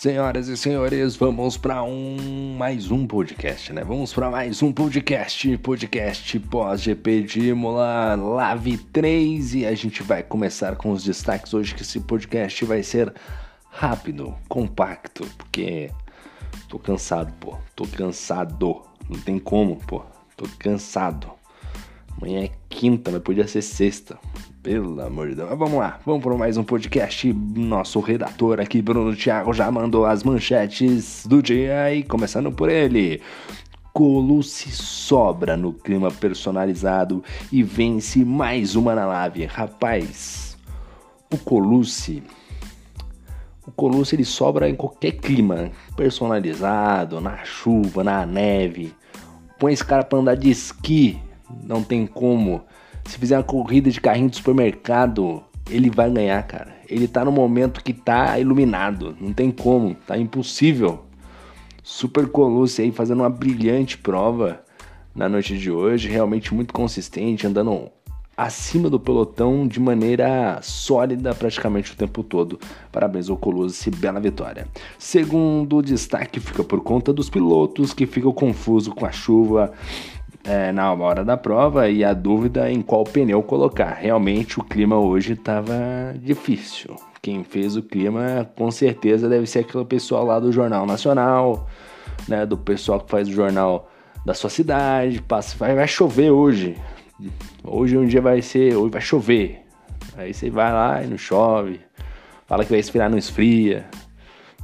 Senhoras e senhores, vamos para um mais um podcast, né? Vamos para mais um podcast, podcast pós GP de Imola Lave 3 e a gente vai começar com os destaques hoje que esse podcast vai ser rápido, compacto, porque tô cansado, pô. Tô cansado. Não tem como, pô. Tô cansado. Amanhã é quinta, mas podia ser sexta. Pelo amor de Deus. Mas vamos lá, vamos para mais um podcast. Nosso redator aqui, Bruno Thiago, já mandou as manchetes do dia e começando por ele. Colucci sobra no clima personalizado e vence mais uma na live. Rapaz, o Colucci. O Colucci ele sobra em qualquer clima personalizado, na chuva, na neve. Põe esse cara pra andar de esqui, não tem como se fizer uma corrida de carrinho de supermercado, ele vai ganhar, cara. Ele tá no momento que tá iluminado, não tem como, tá impossível. Super Colucci aí fazendo uma brilhante prova na noite de hoje, realmente muito consistente, andando acima do pelotão de maneira sólida praticamente o tempo todo. Parabéns ao Colucci, bela vitória. Segundo destaque fica por conta dos pilotos que ficam confusos com a chuva é, na hora da prova e a dúvida em qual pneu colocar. Realmente o clima hoje estava difícil. Quem fez o clima com certeza deve ser aquele pessoal lá do Jornal Nacional, né, do pessoal que faz o jornal da sua cidade. Passa, vai, vai chover hoje. Hoje um dia vai ser, hoje vai chover. Aí você vai lá e não chove. Fala que vai esfriar, não esfria.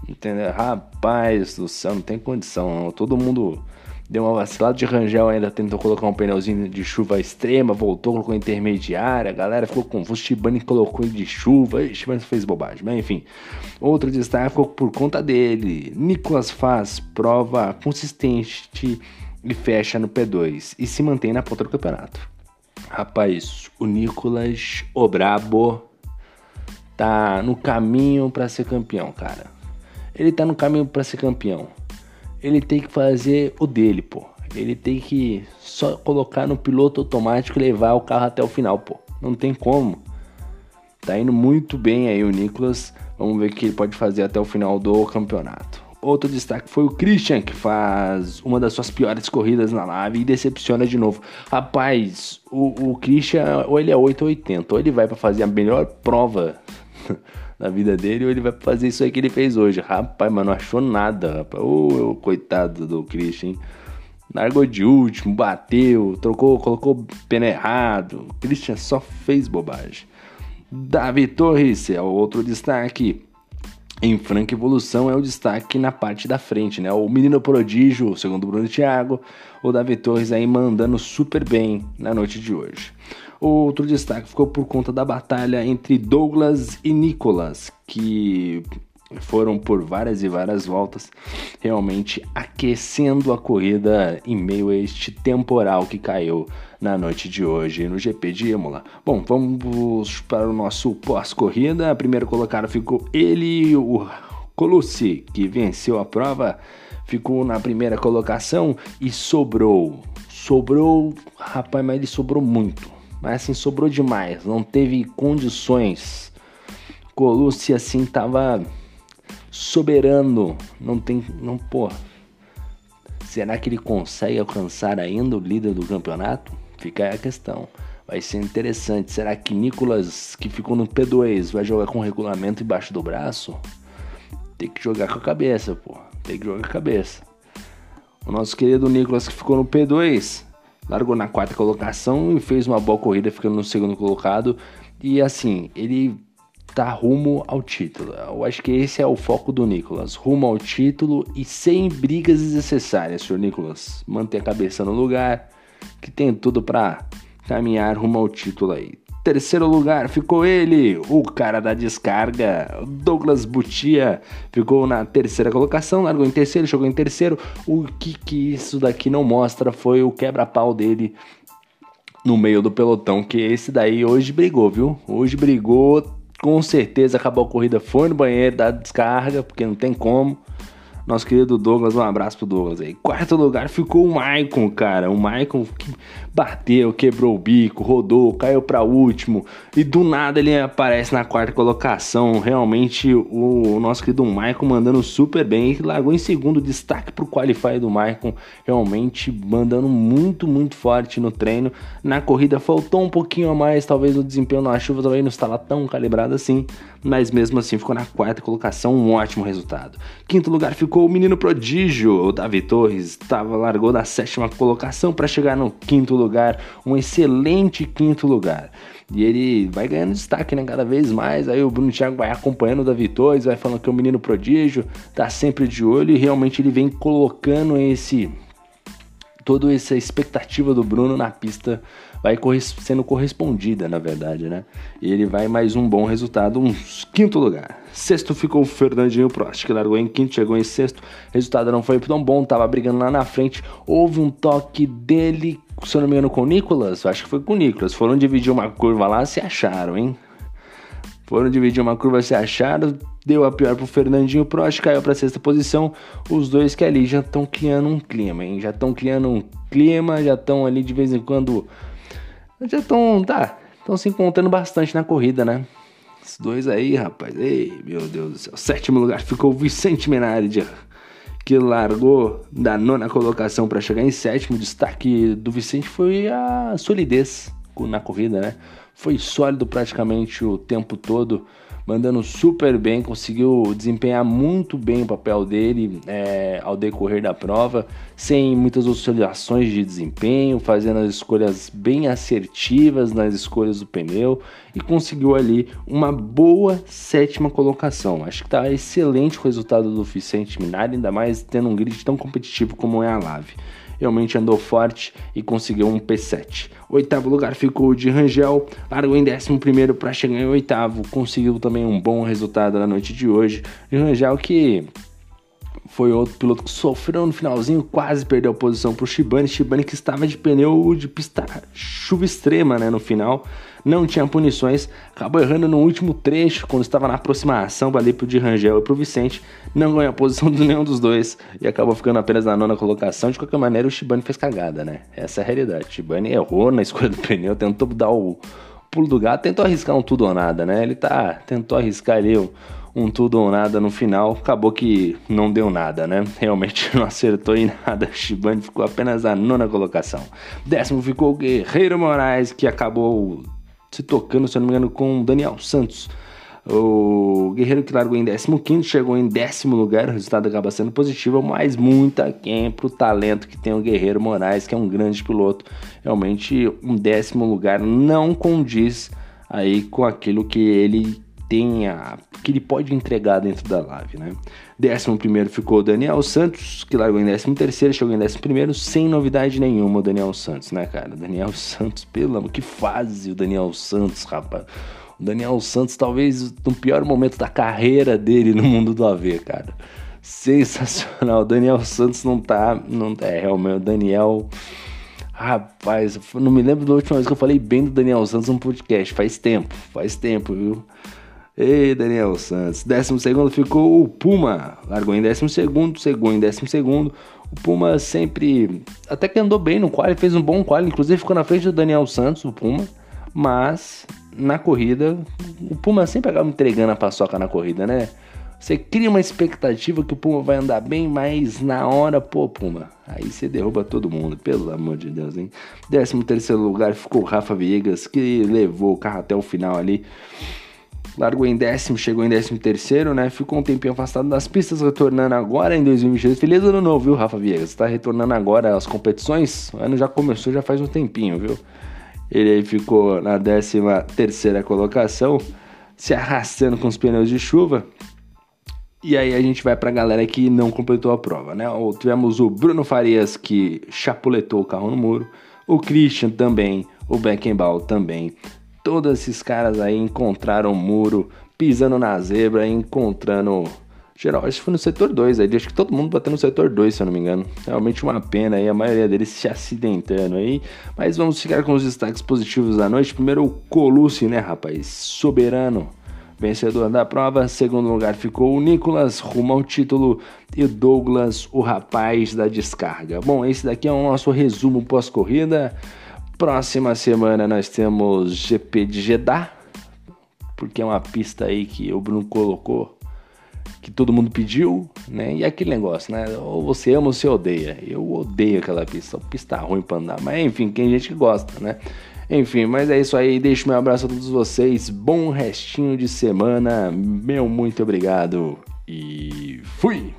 Entendeu? Rapaz do céu, não tem condição. Não. Todo mundo Deu uma vacilada de Rangel ainda tentou colocar um pneuzinho de chuva extrema, voltou, colocou intermediária, a galera ficou confusa, Shibane colocou ele de chuva, Shibane fez bobagem, mas enfim. Outro destaque ficou por conta dele. Nicolas faz prova consistente e fecha no P2 e se mantém na ponta do campeonato. Rapaz, o Nicolas, o brabo, tá no caminho para ser campeão, cara. Ele tá no caminho para ser campeão ele tem que fazer o dele, pô. Ele tem que só colocar no piloto automático e levar o carro até o final, pô. Não tem como. Tá indo muito bem aí o Nicolas. Vamos ver o que ele pode fazer até o final do campeonato. Outro destaque foi o Christian, que faz uma das suas piores corridas na live e decepciona de novo. Rapaz, o, o Christian, ou ele é 8 ou 80, ou ele vai para fazer a melhor prova na vida dele ou ele vai fazer isso aí que ele fez hoje. Rapaz, mas não achou nada, rapaz. Ô, oh, coitado do Christian, hein? Largou de último, bateu, trocou, colocou pneu errado. Christian só fez bobagem. Davi Torres é o outro destaque. Em franca evolução é o destaque na parte da frente, né? O menino prodígio, segundo Bruno Thiago, o Davi Torres aí mandando super bem na noite de hoje. Outro destaque ficou por conta da batalha entre Douglas e Nicolas, que foram por várias e várias voltas, realmente aquecendo a corrida em meio a este temporal que caiu na noite de hoje no GP de Imola. Bom, vamos para o nosso pós-corrida. A primeira colocada ficou ele, o Colucci, que venceu a prova, ficou na primeira colocação e sobrou. Sobrou, rapaz, mas ele sobrou muito mas assim, sobrou demais. Não teve condições. Colucci assim tava soberano. Não tem. Não, pô. Será que ele consegue alcançar ainda o líder do campeonato? Fica aí a questão. Vai ser interessante. Será que Nicolas, que ficou no P2, vai jogar com o regulamento embaixo do braço? Tem que jogar com a cabeça, pô. Tem que jogar com a cabeça. O nosso querido Nicolas, que ficou no P2, largou na quarta colocação e fez uma boa corrida, ficando no segundo colocado. E assim, ele tá rumo ao título. Eu acho que esse é o foco do Nicolas, rumo ao título e sem brigas desnecessárias, senhor Nicolas. Manter a cabeça no lugar, que tem tudo para caminhar rumo ao título aí. Terceiro lugar ficou ele, o cara da descarga, Douglas Butia, ficou na terceira colocação, largou em terceiro, jogou em terceiro. O que, que isso daqui não mostra foi o quebra-pau dele no meio do pelotão, que esse daí hoje brigou, viu? Hoje brigou, com certeza acabou a corrida, foi no banheiro da descarga, porque não tem como. Nosso querido Douglas, um abraço pro Douglas aí. Quarto lugar ficou o Maicon, cara. O Maicon que bateu, quebrou o bico, rodou, caiu para último e do nada ele aparece na quarta colocação. Realmente o, nosso querido Maicon mandando super bem. Ele largou em segundo, destaque pro qualify do Maicon, realmente mandando muito, muito forte no treino. Na corrida faltou um pouquinho a mais, talvez o desempenho na chuva talvez não estava tão calibrado assim, mas mesmo assim ficou na quarta colocação, um ótimo resultado. Quinto lugar ficou o menino prodígio, o Davi Torres, tava, largou da sétima colocação para chegar no quinto lugar, um excelente quinto lugar. E ele vai ganhando destaque, né? Cada vez mais. Aí o Bruno Thiago vai acompanhando o Davi Torres, vai falando que é um menino prodígio, tá sempre de olho e realmente ele vem colocando esse toda essa expectativa do Bruno na pista vai sendo correspondida, na verdade, né? E ele vai mais um bom resultado, um quinto lugar. Sexto ficou o Fernandinho Prost, que largou em quinto, chegou em sexto. Resultado não foi tão bom, tava brigando lá na frente. Houve um toque dele, se eu não me engano, com o Nicolas. Acho que foi com o Nicolas. Foram dividir uma curva lá, se acharam, hein? Foram dividir uma curva, se acharam. Deu a pior pro Fernandinho Prost, caiu pra sexta posição. Os dois que ali já estão criando um clima, hein? Já estão criando um clima, já estão ali de vez em quando já estão, tá, estão se encontrando bastante na corrida, né? Esses dois aí, rapaz, ei, meu Deus do céu. Sétimo lugar ficou o Vicente Menardi, que largou da nona colocação para chegar em sétimo. O destaque do Vicente foi a solidez na corrida, né? Foi sólido praticamente o tempo todo mandando super bem, conseguiu desempenhar muito bem o papel dele é, ao decorrer da prova, sem muitas oscilações de desempenho, fazendo as escolhas bem assertivas nas escolhas do pneu e conseguiu ali uma boa sétima colocação. Acho que está excelente o resultado do Vicente Minari, ainda mais tendo um grid tão competitivo como é a Lave realmente andou forte e conseguiu um P7. Oitavo lugar ficou de Rangel, largou em décimo primeiro para chegar em oitavo, conseguiu também um bom resultado na noite de hoje. De Rangel que foi outro piloto que sofreu no finalzinho, quase perdeu a posição para o Shibane. Shibane que estava de pneu de pista chuva extrema né, no final, não tinha punições, acabou errando no último trecho, quando estava na aproximação ali para o de Rangel e para o Vicente, não ganhou a posição de nenhum dos dois e acabou ficando apenas na nona colocação. De qualquer maneira, o Shibane fez cagada, né? Essa é a realidade. Shibane errou na escolha do pneu, tentou dar o pulo do gato, tentou arriscar um tudo ou nada, né? Ele tá, tentou arriscar ali o um tudo ou nada no final, acabou que não deu nada, né? Realmente não acertou em nada. Shibane ficou apenas na nona colocação. Décimo ficou o Guerreiro Moraes, que acabou se tocando, se não me engano, com Daniel Santos. O Guerreiro que largou em 15 chegou em décimo lugar, o resultado acaba sendo positivo, mas muita quem pro talento que tem o Guerreiro Moraes, que é um grande piloto. Realmente um décimo lugar não condiz aí com aquilo que ele tenha, que ele pode entregar dentro da live, né? Décimo primeiro ficou o Daniel Santos, que largou em décimo terceiro, chegou em décimo primeiro, sem novidade nenhuma o Daniel Santos, né, cara? Daniel Santos, pelo amor, que fase o Daniel Santos, rapaz. O Daniel Santos talvez no pior momento da carreira dele no mundo do AV, cara. Sensacional. O Daniel Santos não tá, não é realmente o Daniel Rapaz, não me lembro da última vez que eu falei bem do Daniel Santos no podcast. Faz tempo, faz tempo, viu? Ei, Daniel Santos. Décimo segundo ficou o Puma. Largou em décimo segundo, chegou em décimo segundo. O Puma sempre, até que andou bem no quali, fez um bom quali, inclusive ficou na frente do Daniel Santos, o Puma. Mas na corrida, o Puma sempre acaba entregando a paçoca na corrida, né? Você cria uma expectativa que o Puma vai andar bem, mas na hora, pô, Puma, aí você derruba todo mundo, pelo amor de Deus, hein? Décimo terceiro lugar ficou o Rafa Viegas, que levou o carro até o final ali largou em décimo, chegou em décimo terceiro, né? Ficou um tempinho afastado das pistas, retornando agora em 2022. Feliz ano novo, viu, Rafa Viegas? Está retornando agora às competições. O ano já começou, já faz um tempinho, viu? Ele aí ficou na décima terceira colocação, se arrastando com os pneus de chuva. E aí a gente vai para a galera que não completou a prova, né? Tivemos o Bruno Farias que chapuletou o carro no muro, o Christian também, o Beckenbauer também, Todos esses caras aí encontraram o muro, pisando na zebra, encontrando. Geral, acho que foi no setor 2 aí, acho que todo mundo bateu no setor 2, se eu não me engano. Realmente uma pena aí, a maioria deles se acidentando aí. Mas vamos ficar com os destaques positivos da noite. Primeiro o Colucci, né, rapaz? Soberano. vencedor da prova. Segundo lugar ficou o Nicolas, rumo ao título, e Douglas, o rapaz da descarga. Bom, esse daqui é o nosso resumo pós-corrida. Próxima semana nós temos GP de Jeddah, porque é uma pista aí que o Bruno colocou que todo mundo pediu, né? E aquele negócio, né? Ou você ama ou você odeia. Eu odeio aquela pista, pista ruim pra andar. Mas enfim, tem gente que gosta, né? Enfim, mas é isso aí. Deixo meu abraço a todos vocês. Bom restinho de semana. Meu muito obrigado e fui!